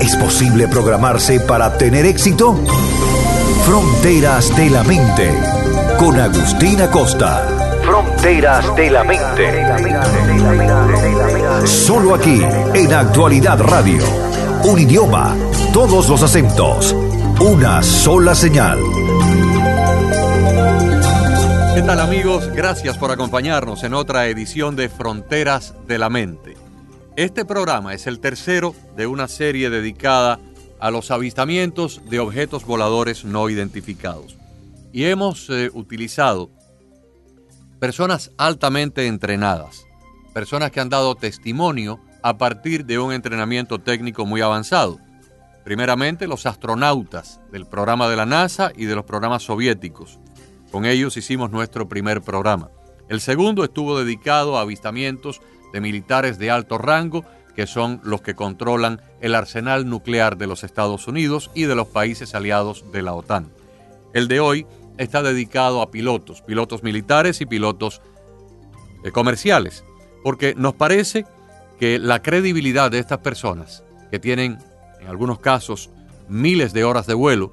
¿Es posible programarse para tener éxito? Fronteras de la Mente, con Agustina Costa. Fronteras de la Mente. Solo aquí, en Actualidad Radio. Un idioma, todos los acentos, una sola señal. ¿Qué tal amigos? Gracias por acompañarnos en otra edición de Fronteras de la Mente. Este programa es el tercero de una serie dedicada a los avistamientos de objetos voladores no identificados. Y hemos eh, utilizado personas altamente entrenadas, personas que han dado testimonio a partir de un entrenamiento técnico muy avanzado. Primeramente los astronautas del programa de la NASA y de los programas soviéticos. Con ellos hicimos nuestro primer programa. El segundo estuvo dedicado a avistamientos de militares de alto rango, que son los que controlan el arsenal nuclear de los Estados Unidos y de los países aliados de la OTAN. El de hoy está dedicado a pilotos, pilotos militares y pilotos eh, comerciales, porque nos parece que la credibilidad de estas personas, que tienen en algunos casos miles de horas de vuelo,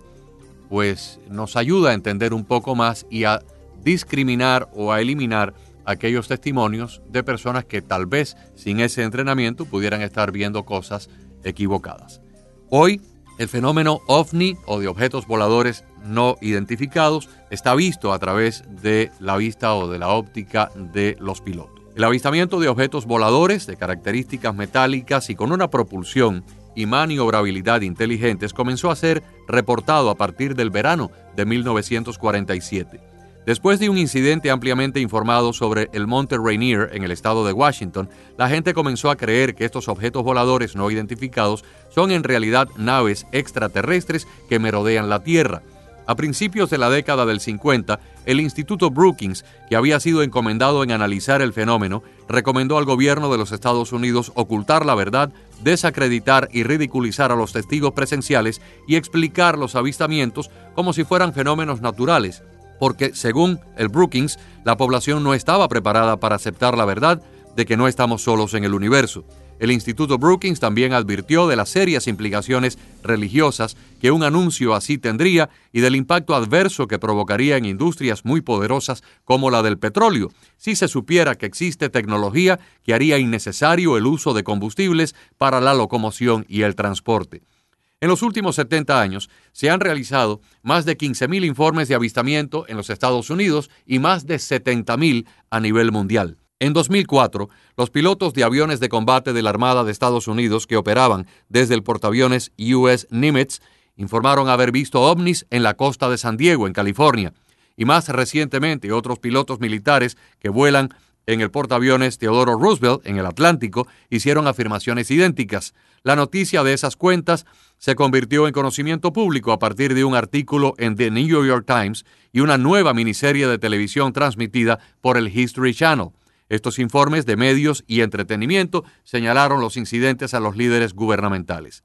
pues nos ayuda a entender un poco más y a discriminar o a eliminar aquellos testimonios de personas que tal vez sin ese entrenamiento pudieran estar viendo cosas equivocadas. Hoy, el fenómeno ovni o de objetos voladores no identificados está visto a través de la vista o de la óptica de los pilotos. El avistamiento de objetos voladores de características metálicas y con una propulsión y maniobrabilidad inteligentes comenzó a ser reportado a partir del verano de 1947 Después de un incidente ampliamente informado sobre el monte Rainier en el estado de Washington, la gente comenzó a creer que estos objetos voladores no identificados son en realidad naves extraterrestres que merodean la Tierra. A principios de la década del 50, el Instituto Brookings, que había sido encomendado en analizar el fenómeno, recomendó al gobierno de los Estados Unidos ocultar la verdad, desacreditar y ridiculizar a los testigos presenciales y explicar los avistamientos como si fueran fenómenos naturales porque según el Brookings, la población no estaba preparada para aceptar la verdad de que no estamos solos en el universo. El Instituto Brookings también advirtió de las serias implicaciones religiosas que un anuncio así tendría y del impacto adverso que provocaría en industrias muy poderosas como la del petróleo, si se supiera que existe tecnología que haría innecesario el uso de combustibles para la locomoción y el transporte. En los últimos 70 años se han realizado más de 15.000 informes de avistamiento en los Estados Unidos y más de 70.000 a nivel mundial. En 2004, los pilotos de aviones de combate de la Armada de Estados Unidos que operaban desde el portaaviones US Nimitz informaron haber visto ovnis en la costa de San Diego, en California. Y más recientemente, otros pilotos militares que vuelan en el portaaviones Theodore Roosevelt, en el Atlántico, hicieron afirmaciones idénticas. La noticia de esas cuentas se convirtió en conocimiento público a partir de un artículo en The New York Times y una nueva miniserie de televisión transmitida por el History Channel. Estos informes de medios y entretenimiento señalaron los incidentes a los líderes gubernamentales.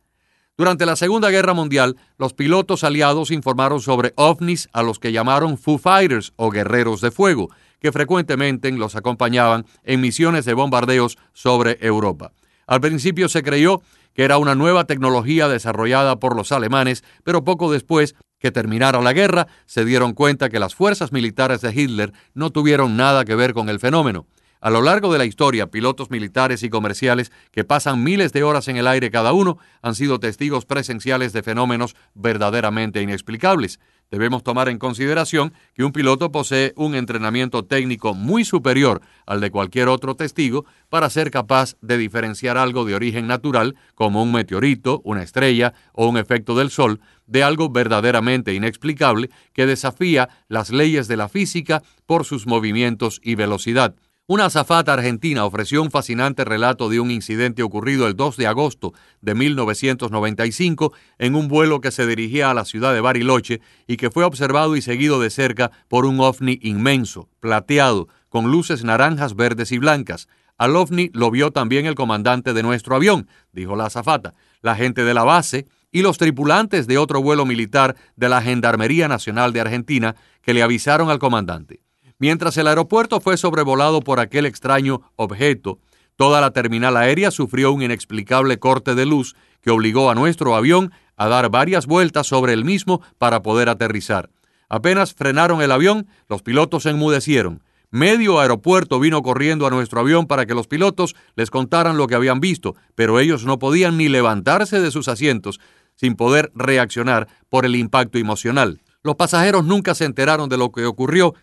Durante la Segunda Guerra Mundial, los pilotos aliados informaron sobre ovnis a los que llamaron Foo Fighters o guerreros de fuego, que frecuentemente los acompañaban en misiones de bombardeos sobre Europa. Al principio se creyó que era una nueva tecnología desarrollada por los alemanes, pero poco después que terminara la guerra se dieron cuenta que las fuerzas militares de Hitler no tuvieron nada que ver con el fenómeno. A lo largo de la historia, pilotos militares y comerciales que pasan miles de horas en el aire cada uno han sido testigos presenciales de fenómenos verdaderamente inexplicables. Debemos tomar en consideración que un piloto posee un entrenamiento técnico muy superior al de cualquier otro testigo para ser capaz de diferenciar algo de origen natural, como un meteorito, una estrella o un efecto del Sol, de algo verdaderamente inexplicable que desafía las leyes de la física por sus movimientos y velocidad. Una azafata argentina ofreció un fascinante relato de un incidente ocurrido el 2 de agosto de 1995 en un vuelo que se dirigía a la ciudad de Bariloche y que fue observado y seguido de cerca por un ovni inmenso, plateado, con luces naranjas, verdes y blancas. Al ovni lo vio también el comandante de nuestro avión, dijo la azafata. La gente de la base y los tripulantes de otro vuelo militar de la Gendarmería Nacional de Argentina que le avisaron al comandante. Mientras el aeropuerto fue sobrevolado por aquel extraño objeto, toda la terminal aérea sufrió un inexplicable corte de luz que obligó a nuestro avión a dar varias vueltas sobre el mismo para poder aterrizar. Apenas frenaron el avión, los pilotos se enmudecieron. Medio aeropuerto vino corriendo a nuestro avión para que los pilotos les contaran lo que habían visto, pero ellos no podían ni levantarse de sus asientos sin poder reaccionar por el impacto emocional. Los pasajeros nunca se enteraron de lo que ocurrió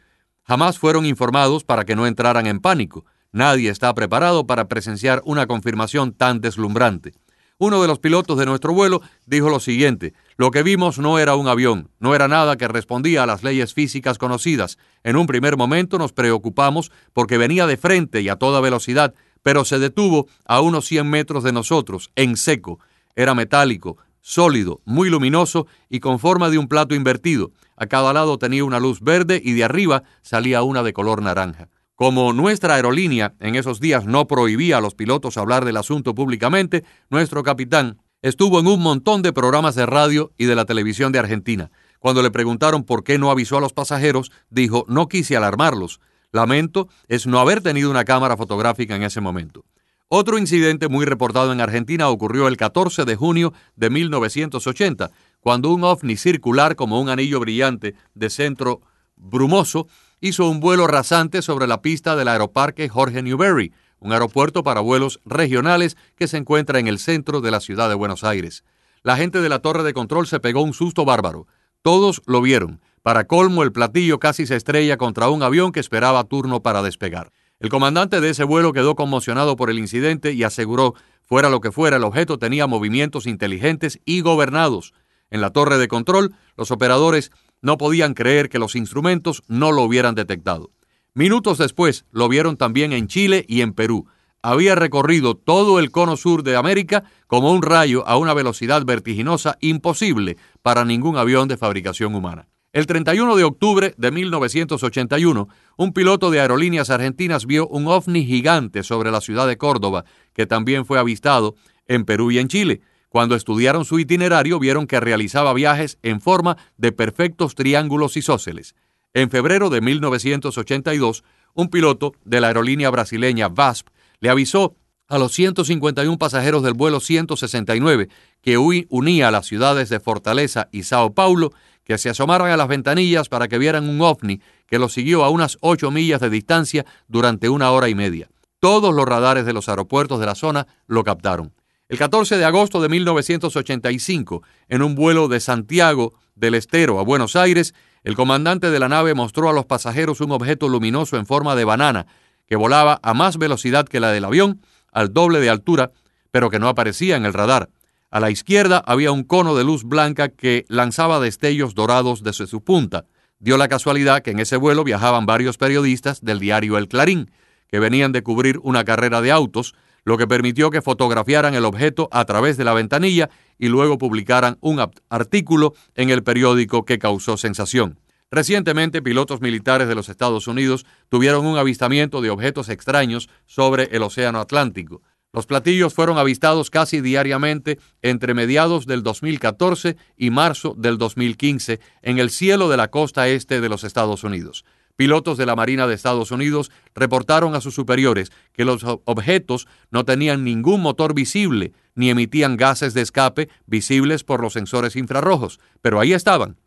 Jamás fueron informados para que no entraran en pánico. Nadie está preparado para presenciar una confirmación tan deslumbrante. Uno de los pilotos de nuestro vuelo dijo lo siguiente, lo que vimos no era un avión, no era nada que respondía a las leyes físicas conocidas. En un primer momento nos preocupamos porque venía de frente y a toda velocidad, pero se detuvo a unos 100 metros de nosotros, en seco. Era metálico, sólido, muy luminoso y con forma de un plato invertido. A cada lado tenía una luz verde y de arriba salía una de color naranja. Como nuestra aerolínea en esos días no prohibía a los pilotos hablar del asunto públicamente, nuestro capitán estuvo en un montón de programas de radio y de la televisión de Argentina. Cuando le preguntaron por qué no avisó a los pasajeros, dijo, no quise alarmarlos. Lamento es no haber tenido una cámara fotográfica en ese momento. Otro incidente muy reportado en Argentina ocurrió el 14 de junio de 1980, cuando un ovni circular como un anillo brillante de centro brumoso hizo un vuelo rasante sobre la pista del aeroparque Jorge Newbery, un aeropuerto para vuelos regionales que se encuentra en el centro de la ciudad de Buenos Aires. La gente de la torre de control se pegó un susto bárbaro. Todos lo vieron. Para colmo, el platillo casi se estrella contra un avión que esperaba turno para despegar. El comandante de ese vuelo quedó conmocionado por el incidente y aseguró, fuera lo que fuera, el objeto tenía movimientos inteligentes y gobernados. En la torre de control, los operadores no podían creer que los instrumentos no lo hubieran detectado. Minutos después, lo vieron también en Chile y en Perú. Había recorrido todo el cono sur de América como un rayo a una velocidad vertiginosa imposible para ningún avión de fabricación humana. El 31 de octubre de 1981, un piloto de aerolíneas argentinas vio un ovni gigante sobre la ciudad de Córdoba, que también fue avistado en Perú y en Chile. Cuando estudiaron su itinerario, vieron que realizaba viajes en forma de perfectos triángulos isósceles. En febrero de 1982, un piloto de la aerolínea brasileña VASP le avisó a los 151 pasajeros del vuelo 169 que unía las ciudades de Fortaleza y Sao Paulo que se asomaran a las ventanillas para que vieran un ovni que los siguió a unas ocho millas de distancia durante una hora y media. Todos los radares de los aeropuertos de la zona lo captaron. El 14 de agosto de 1985, en un vuelo de Santiago del Estero a Buenos Aires, el comandante de la nave mostró a los pasajeros un objeto luminoso en forma de banana que volaba a más velocidad que la del avión, al doble de altura, pero que no aparecía en el radar. A la izquierda había un cono de luz blanca que lanzaba destellos dorados desde su punta. Dio la casualidad que en ese vuelo viajaban varios periodistas del diario El Clarín, que venían de cubrir una carrera de autos, lo que permitió que fotografiaran el objeto a través de la ventanilla y luego publicaran un artículo en el periódico que causó sensación. Recientemente, pilotos militares de los Estados Unidos tuvieron un avistamiento de objetos extraños sobre el Océano Atlántico. Los platillos fueron avistados casi diariamente entre mediados del 2014 y marzo del 2015 en el cielo de la costa este de los Estados Unidos. Pilotos de la Marina de Estados Unidos reportaron a sus superiores que los objetos no tenían ningún motor visible ni emitían gases de escape visibles por los sensores infrarrojos, pero ahí estaban,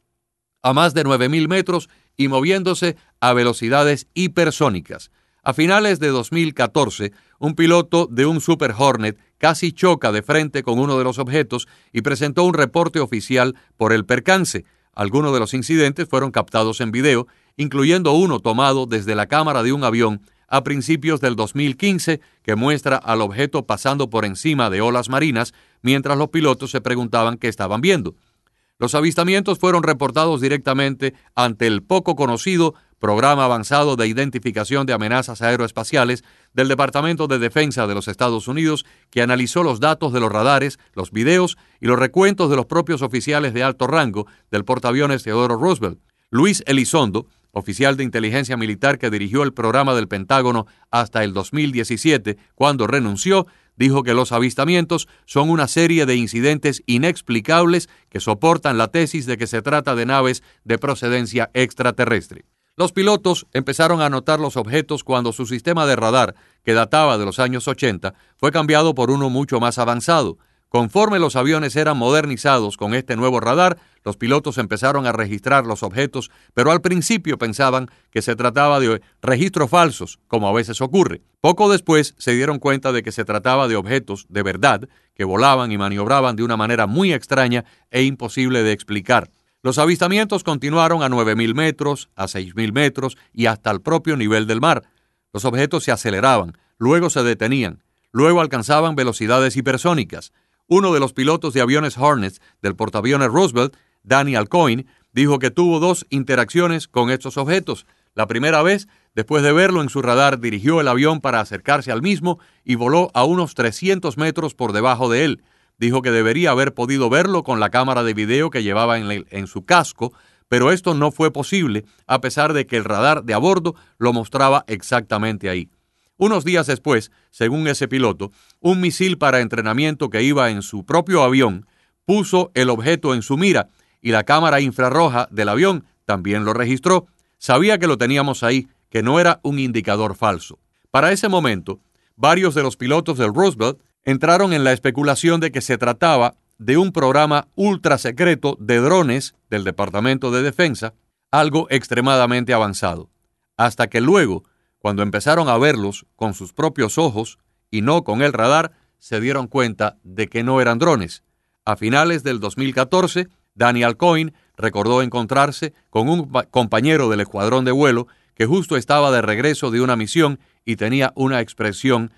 a más de 9.000 metros y moviéndose a velocidades hipersónicas. A finales de 2014, un piloto de un Super Hornet casi choca de frente con uno de los objetos y presentó un reporte oficial por el percance. Algunos de los incidentes fueron captados en video, incluyendo uno tomado desde la cámara de un avión a principios del 2015 que muestra al objeto pasando por encima de olas marinas mientras los pilotos se preguntaban qué estaban viendo. Los avistamientos fueron reportados directamente ante el poco conocido programa avanzado de identificación de amenazas aeroespaciales del Departamento de Defensa de los Estados Unidos, que analizó los datos de los radares, los videos y los recuentos de los propios oficiales de alto rango del portaaviones Theodore Roosevelt. Luis Elizondo, oficial de inteligencia militar que dirigió el programa del Pentágono hasta el 2017, cuando renunció, dijo que los avistamientos son una serie de incidentes inexplicables que soportan la tesis de que se trata de naves de procedencia extraterrestre. Los pilotos empezaron a notar los objetos cuando su sistema de radar, que databa de los años 80, fue cambiado por uno mucho más avanzado. Conforme los aviones eran modernizados con este nuevo radar, los pilotos empezaron a registrar los objetos, pero al principio pensaban que se trataba de registros falsos, como a veces ocurre. Poco después se dieron cuenta de que se trataba de objetos de verdad, que volaban y maniobraban de una manera muy extraña e imposible de explicar. Los avistamientos continuaron a 9.000 metros, a 6.000 metros y hasta el propio nivel del mar. Los objetos se aceleraban, luego se detenían, luego alcanzaban velocidades hipersónicas. Uno de los pilotos de aviones Hornets del portaaviones Roosevelt, Daniel Coyne, dijo que tuvo dos interacciones con estos objetos. La primera vez, después de verlo en su radar, dirigió el avión para acercarse al mismo y voló a unos 300 metros por debajo de él dijo que debería haber podido verlo con la cámara de video que llevaba en, su casco, pero esto no fue posible a pesar de que el radar de a bordo lo mostraba exactamente ahí. Unos días después, según ese piloto, un misil para entrenamiento que iba en su propio avión puso el objeto en su mira y la cámara infrarroja del avión también lo registró. Sabía que lo teníamos ahí, que no era un indicador falso. Para ese momento, varios de los pilotos del Roosevelt entraron en la especulación de que se trataba de un programa ultra secreto de drones del Departamento de Defensa, algo extremadamente avanzado, hasta que luego, cuando empezaron a verlos con sus propios ojos y no con el radar, se dieron cuenta de que no eran drones. A finales del 2014, Daniel Coyne recordó encontrarse con un compañero del escuadrón de vuelo que justo estaba de regreso de una misión y tenía una expresión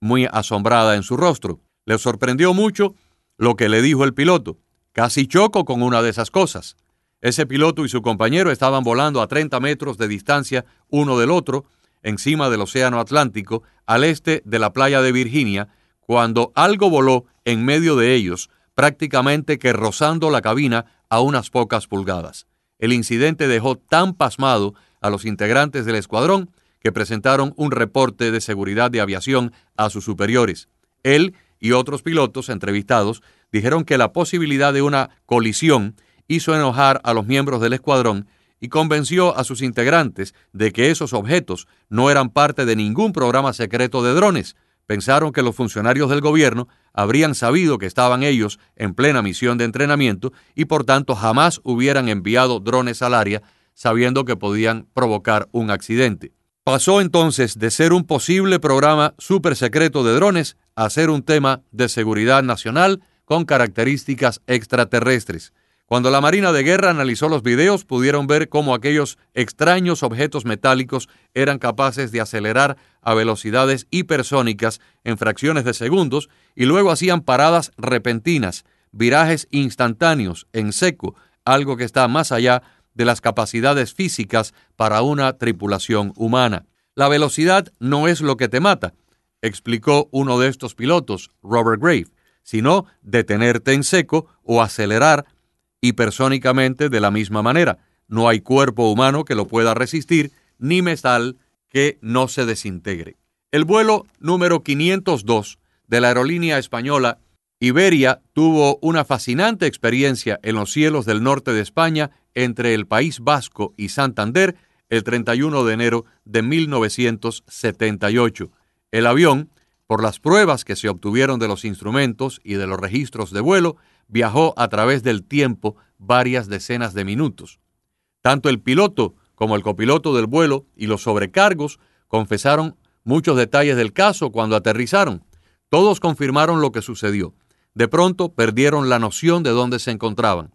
muy asombrada en su rostro. Le sorprendió mucho lo que le dijo el piloto. Casi choco con una de esas cosas. Ese piloto y su compañero estaban volando a 30 metros de distancia uno del otro, encima del Océano Atlántico, al este de la playa de Virginia, cuando algo voló en medio de ellos, prácticamente que rozando la cabina a unas pocas pulgadas. El incidente dejó tan pasmado a los integrantes del escuadrón que presentaron un reporte de seguridad de aviación a sus superiores. Él y otros pilotos entrevistados dijeron que la posibilidad de una colisión hizo enojar a los miembros del escuadrón y convenció a sus integrantes de que esos objetos no eran parte de ningún programa secreto de drones. Pensaron que los funcionarios del gobierno habrían sabido que estaban ellos en plena misión de entrenamiento y por tanto jamás hubieran enviado drones al área sabiendo que podían provocar un accidente. Pasó entonces de ser un posible programa super secreto de drones a ser un tema de seguridad nacional con características extraterrestres. Cuando la Marina de Guerra analizó los videos, pudieron ver cómo aquellos extraños objetos metálicos eran capaces de acelerar a velocidades hipersónicas en fracciones de segundos y luego hacían paradas repentinas, virajes instantáneos en seco, algo que está más allá de las capacidades físicas para una tripulación humana. La velocidad no es lo que te mata, explicó uno de estos pilotos, Robert Grave, sino detenerte en seco o acelerar hipersónicamente de la misma manera. No hay cuerpo humano que lo pueda resistir, ni metal que no se desintegre. El vuelo número 502 de la aerolínea española Iberia tuvo una fascinante experiencia en los cielos del norte de España entre el País Vasco y Santander el 31 de enero de 1978. El avión, por las pruebas que se obtuvieron de los instrumentos y de los registros de vuelo, viajó a través del tiempo varias decenas de minutos. Tanto el piloto como el copiloto del vuelo y los sobrecargos confesaron muchos detalles del caso cuando aterrizaron. Todos confirmaron lo que sucedió. De pronto perdieron la noción de dónde se encontraban.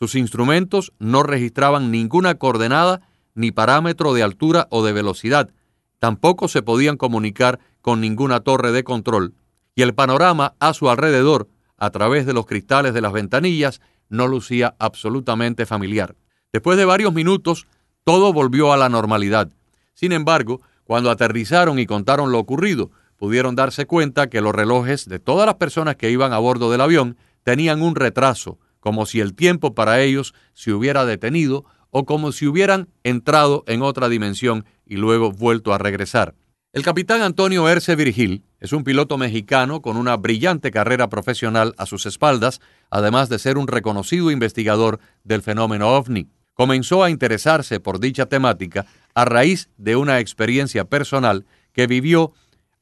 Sus instrumentos no registraban ninguna coordenada ni parámetro de altura o de velocidad. Tampoco se podían comunicar con ninguna torre de control. Y el panorama a su alrededor, a través de los cristales de las ventanillas, no lucía absolutamente familiar. Después de varios minutos, todo volvió a la normalidad. Sin embargo, cuando aterrizaron y contaron lo ocurrido, pudieron darse cuenta que los relojes de todas las personas que iban a bordo del avión tenían un retraso, como si el tiempo para ellos se hubiera detenido o como si hubieran entrado en otra dimensión y luego vuelto a regresar. El capitán Antonio Erce Virgil es un piloto mexicano con una brillante carrera profesional a sus espaldas, además de ser un reconocido investigador del fenómeno ovni. Comenzó a interesarse por dicha temática a raíz de una experiencia personal que vivió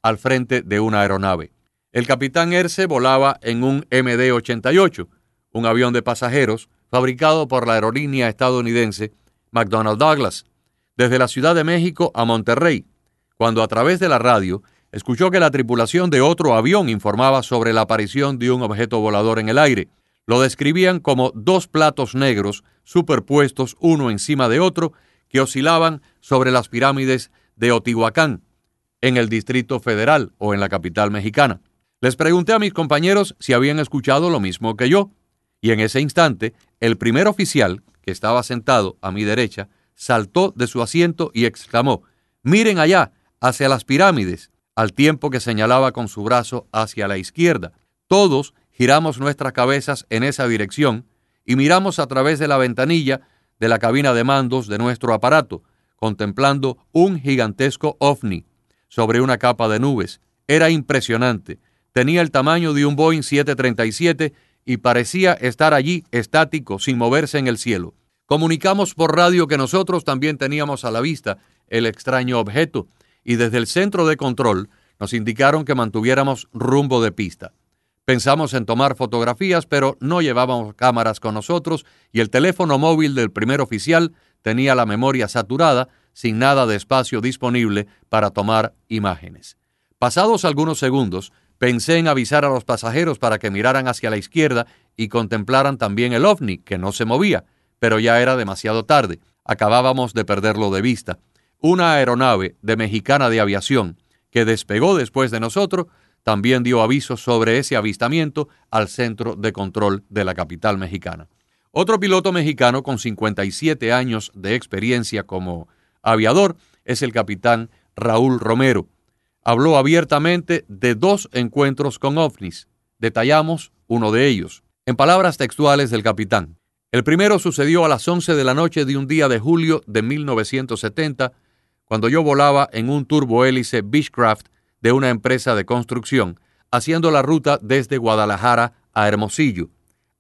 al frente de una aeronave. El capitán Erce volaba en un MD-88, un avión de pasajeros fabricado por la aerolínea estadounidense McDonnell Douglas, desde la Ciudad de México a Monterrey, cuando a través de la radio escuchó que la tripulación de otro avión informaba sobre la aparición de un objeto volador en el aire. Lo describían como dos platos negros superpuestos uno encima de otro que oscilaban sobre las pirámides de Otihuacán, en el Distrito Federal o en la capital mexicana. Les pregunté a mis compañeros si habían escuchado lo mismo que yo, y en ese instante el primer oficial, que estaba sentado a mi derecha, saltó de su asiento y exclamó, Miren allá, hacia las pirámides, al tiempo que señalaba con su brazo hacia la izquierda. Todos giramos nuestras cabezas en esa dirección y miramos a través de la ventanilla de la cabina de mandos de nuestro aparato, contemplando un gigantesco ovni sobre una capa de nubes. Era impresionante. Tenía el tamaño de un Boeing 737 y parecía estar allí estático, sin moverse en el cielo. Comunicamos por radio que nosotros también teníamos a la vista el extraño objeto y desde el centro de control nos indicaron que mantuviéramos rumbo de pista. Pensamos en tomar fotografías, pero no llevábamos cámaras con nosotros y el teléfono móvil del primer oficial tenía la memoria saturada, sin nada de espacio disponible para tomar imágenes. Pasados algunos segundos, pensé en avisar a los pasajeros para que miraran hacia la izquierda y contemplaran también el ovni, que no se movía, pero ya era demasiado tarde. Acabábamos de perderlo de vista una aeronave de Mexicana de Aviación que despegó después de nosotros también dio aviso sobre ese avistamiento al centro de control de la capital mexicana. Otro piloto mexicano con 57 años de experiencia como aviador es el capitán Raúl Romero. Habló abiertamente de dos encuentros con ovnis. Detallamos uno de ellos. En palabras textuales del capitán, el primero sucedió a las 11 de la noche de un día de julio de 1970 cuando yo volaba en un turbohélice Beechcraft de una empresa de construcción, haciendo la ruta desde Guadalajara a Hermosillo.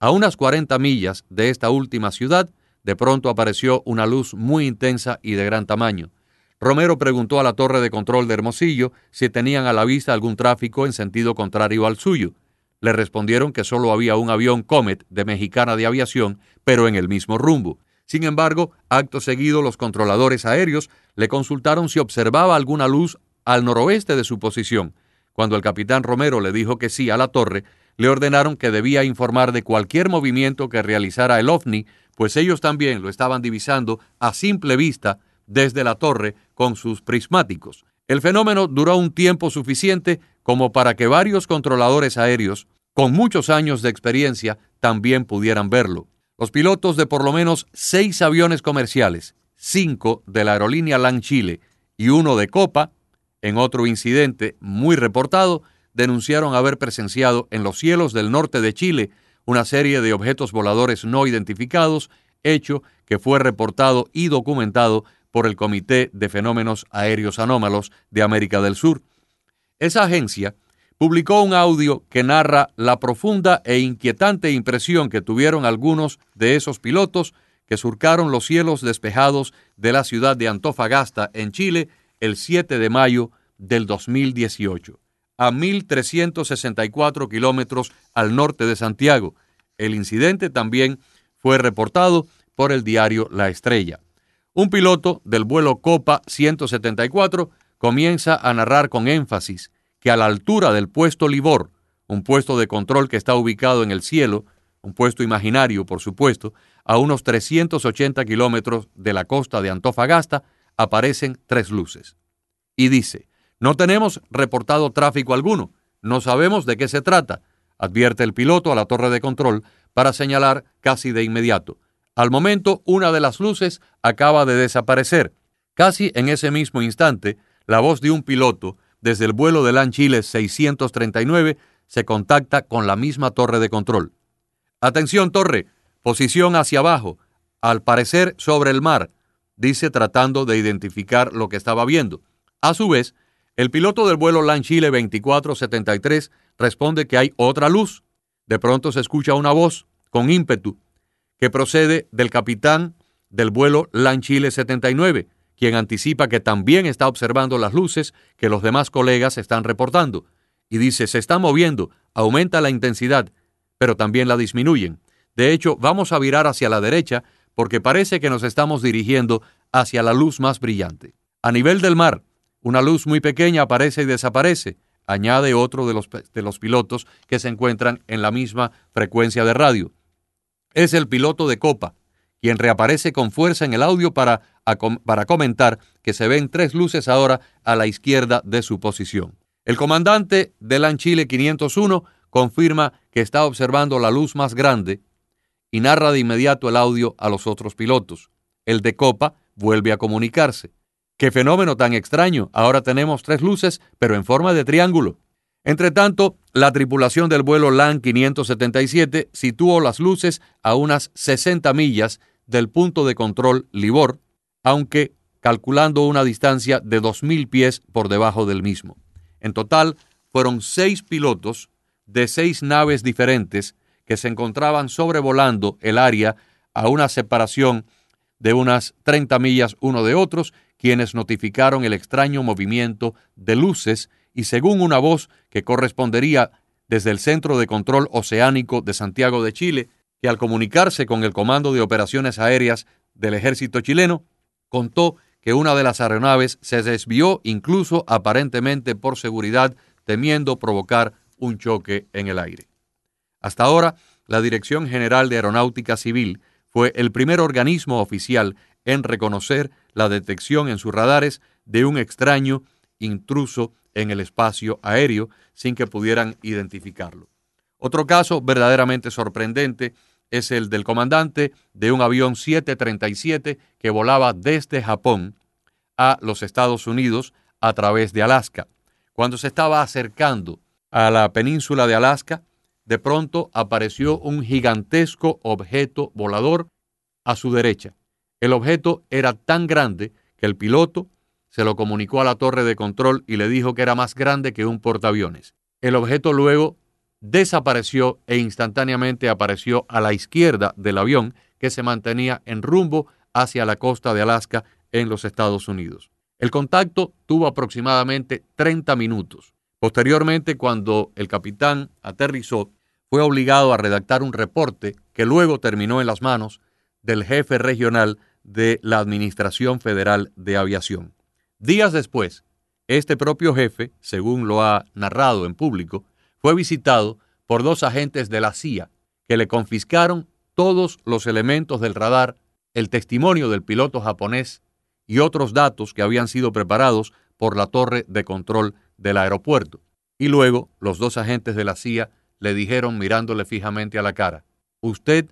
A unas 40 millas de esta última ciudad, de pronto apareció una luz muy intensa y de gran tamaño. Romero preguntó a la torre de control de Hermosillo si tenían a la vista algún tráfico en sentido contrario al suyo. Le respondieron que solo había un avión Comet de Mexicana de Aviación, pero en el mismo rumbo. Sin embargo, acto seguido los controladores aéreos le consultaron si observaba alguna luz al noroeste de su posición. Cuando el capitán Romero le dijo que sí a la torre, le ordenaron que debía informar de cualquier movimiento que realizara el ovni, pues ellos también lo estaban divisando a simple vista desde la torre con sus prismáticos. El fenómeno duró un tiempo suficiente como para que varios controladores aéreos, con muchos años de experiencia, también pudieran verlo. Los pilotos de por lo menos seis aviones comerciales, cinco de la aerolínea LAN Chile y uno de Copa, en otro incidente muy reportado, denunciaron haber presenciado en los cielos del norte de Chile una serie de objetos voladores no identificados, hecho que fue reportado y documentado por el Comité de Fenómenos Aéreos Anómalos de América del Sur. Esa agencia publicó un audio que narra la profunda e inquietante impresión que tuvieron algunos de esos pilotos que surcaron los cielos despejados de la ciudad de Antofagasta, en Chile, el 7 de mayo del 2018, a 1.364 kilómetros al norte de Santiago. El incidente también fue reportado por el diario La Estrella. Un piloto del vuelo Copa 174 comienza a narrar con énfasis que a la altura del puesto Libor, un puesto de control que está ubicado en el cielo, un puesto imaginario, por supuesto, a unos 380 kilómetros de la costa de Antofagasta, aparecen tres luces. Y dice, no tenemos reportado tráfico alguno, no sabemos de qué se trata, advierte el piloto a la torre de control para señalar casi de inmediato. Al momento, una de las luces acaba de desaparecer. Casi en ese mismo instante, la voz de un piloto desde el vuelo de LAN Chile 639 se contacta con la misma torre de control. Atención torre, posición hacia abajo, al parecer sobre el mar, dice tratando de identificar lo que estaba viendo. A su vez, el piloto del vuelo LAN Chile 2473 responde que hay otra luz. De pronto se escucha una voz con ímpetu que procede del capitán del vuelo LAN Chile 79, quien anticipa que también está observando las luces que los demás colegas están reportando, y dice, se está moviendo, aumenta la intensidad, pero también la disminuyen. De hecho, vamos a virar hacia la derecha porque parece que nos estamos dirigiendo hacia la luz más brillante. A nivel del mar, una luz muy pequeña aparece y desaparece, añade otro de los, de los pilotos que se encuentran en la misma frecuencia de radio. Es el piloto de copa, quien reaparece con fuerza en el audio para, para comentar que se ven tres luces ahora a la izquierda de su posición. El comandante del Anchile 501 confirma que está observando la luz más grande y narra de inmediato el audio a los otros pilotos. El de Copa vuelve a comunicarse. ¡Qué fenómeno tan extraño! Ahora tenemos tres luces, pero en forma de triángulo. Entre tanto, la tripulación del vuelo LAN 577 situó las luces a unas 60 millas del punto de control Libor, aunque calculando una distancia de 2.000 pies por debajo del mismo. En total, fueron seis pilotos de seis naves diferentes que se encontraban sobrevolando el área a una separación de unas 30 millas uno de otros, quienes notificaron el extraño movimiento de luces y según una voz que correspondería desde el Centro de Control Oceánico de Santiago de Chile, que al comunicarse con el Comando de Operaciones Aéreas del Ejército chileno, contó que una de las aeronaves se desvió incluso aparentemente por seguridad, temiendo provocar un choque en el aire. Hasta ahora, la Dirección General de Aeronáutica Civil fue el primer organismo oficial en reconocer la detección en sus radares de un extraño intruso en el espacio aéreo sin que pudieran identificarlo. Otro caso verdaderamente sorprendente es el del comandante de un avión 737 que volaba desde Japón a los Estados Unidos a través de Alaska. Cuando se estaba acercando a la península de Alaska, de pronto apareció un gigantesco objeto volador a su derecha. El objeto era tan grande que el piloto se lo comunicó a la torre de control y le dijo que era más grande que un portaaviones. El objeto luego desapareció e instantáneamente apareció a la izquierda del avión que se mantenía en rumbo hacia la costa de Alaska en los Estados Unidos. El contacto tuvo aproximadamente 30 minutos. Posteriormente, cuando el capitán aterrizó, fue obligado a redactar un reporte que luego terminó en las manos del jefe regional de la Administración Federal de Aviación. Días después, este propio jefe, según lo ha narrado en público, fue visitado por dos agentes de la CIA que le confiscaron todos los elementos del radar, el testimonio del piloto japonés y otros datos que habían sido preparados por la torre de control del aeropuerto. Y luego los dos agentes de la CIA le dijeron mirándole fijamente a la cara, usted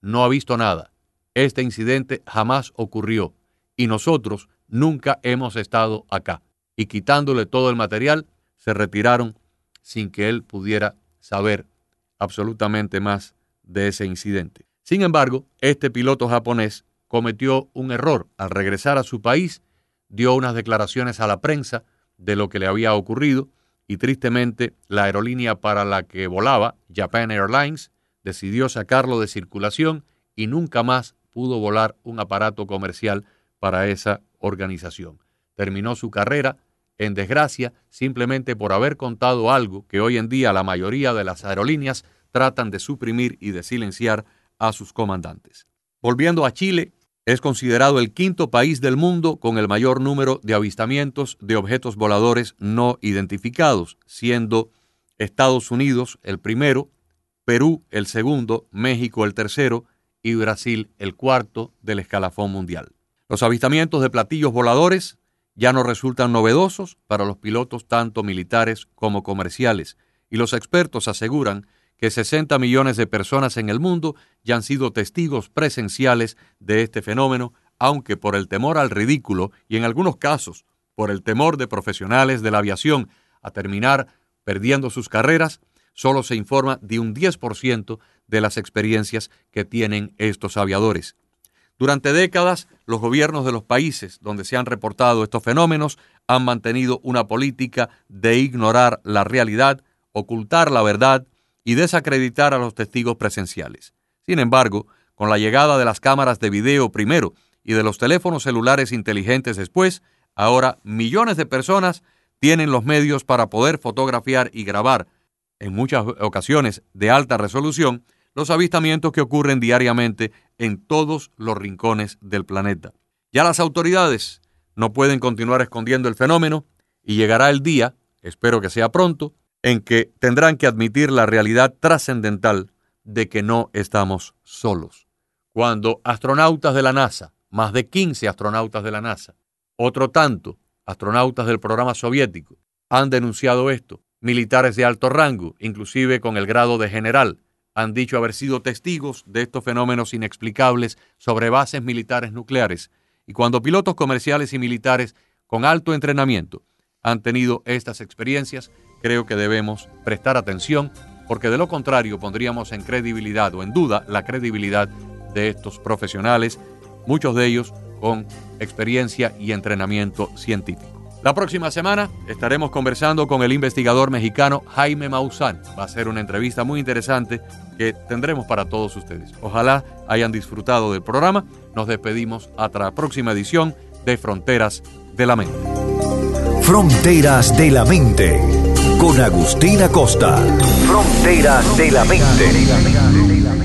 no ha visto nada, este incidente jamás ocurrió y nosotros nunca hemos estado acá. Y quitándole todo el material, se retiraron sin que él pudiera saber absolutamente más de ese incidente. Sin embargo, este piloto japonés cometió un error. Al regresar a su país, dio unas declaraciones a la prensa de lo que le había ocurrido y tristemente la aerolínea para la que volaba, Japan Airlines, decidió sacarlo de circulación y nunca más pudo volar un aparato comercial para esa organización. Terminó su carrera en desgracia simplemente por haber contado algo que hoy en día la mayoría de las aerolíneas tratan de suprimir y de silenciar a sus comandantes. Volviendo a Chile, es considerado el quinto país del mundo con el mayor número de avistamientos de objetos voladores no identificados, siendo Estados Unidos el primero, Perú el segundo, México el tercero y Brasil el cuarto del escalafón mundial. Los avistamientos de platillos voladores ya no resultan novedosos para los pilotos tanto militares como comerciales, y los expertos aseguran que 60 millones de personas en el mundo ya han sido testigos presenciales de este fenómeno, aunque por el temor al ridículo y en algunos casos por el temor de profesionales de la aviación a terminar perdiendo sus carreras, solo se informa de un 10% de las experiencias que tienen estos aviadores. Durante décadas, los gobiernos de los países donde se han reportado estos fenómenos han mantenido una política de ignorar la realidad, ocultar la verdad y desacreditar a los testigos presenciales. Sin embargo, con la llegada de las cámaras de video primero y de los teléfonos celulares inteligentes después, ahora millones de personas tienen los medios para poder fotografiar y grabar, en muchas ocasiones de alta resolución, los avistamientos que ocurren diariamente en todos los rincones del planeta. Ya las autoridades no pueden continuar escondiendo el fenómeno y llegará el día, espero que sea pronto, en que tendrán que admitir la realidad trascendental de que no estamos solos. Cuando astronautas de la NASA, más de 15 astronautas de la NASA, otro tanto astronautas del programa soviético, han denunciado esto, militares de alto rango, inclusive con el grado de general, han dicho haber sido testigos de estos fenómenos inexplicables sobre bases militares nucleares. Y cuando pilotos comerciales y militares con alto entrenamiento han tenido estas experiencias, creo que debemos prestar atención porque de lo contrario pondríamos en credibilidad o en duda la credibilidad de estos profesionales, muchos de ellos con experiencia y entrenamiento científico. La próxima semana estaremos conversando con el investigador mexicano Jaime Maussan. Va a ser una entrevista muy interesante que tendremos para todos ustedes. Ojalá hayan disfrutado del programa. Nos despedimos hasta la próxima edición de Fronteras de la Mente. Fronteras de la Mente con Agustina Costa. Fronteras de la Mente.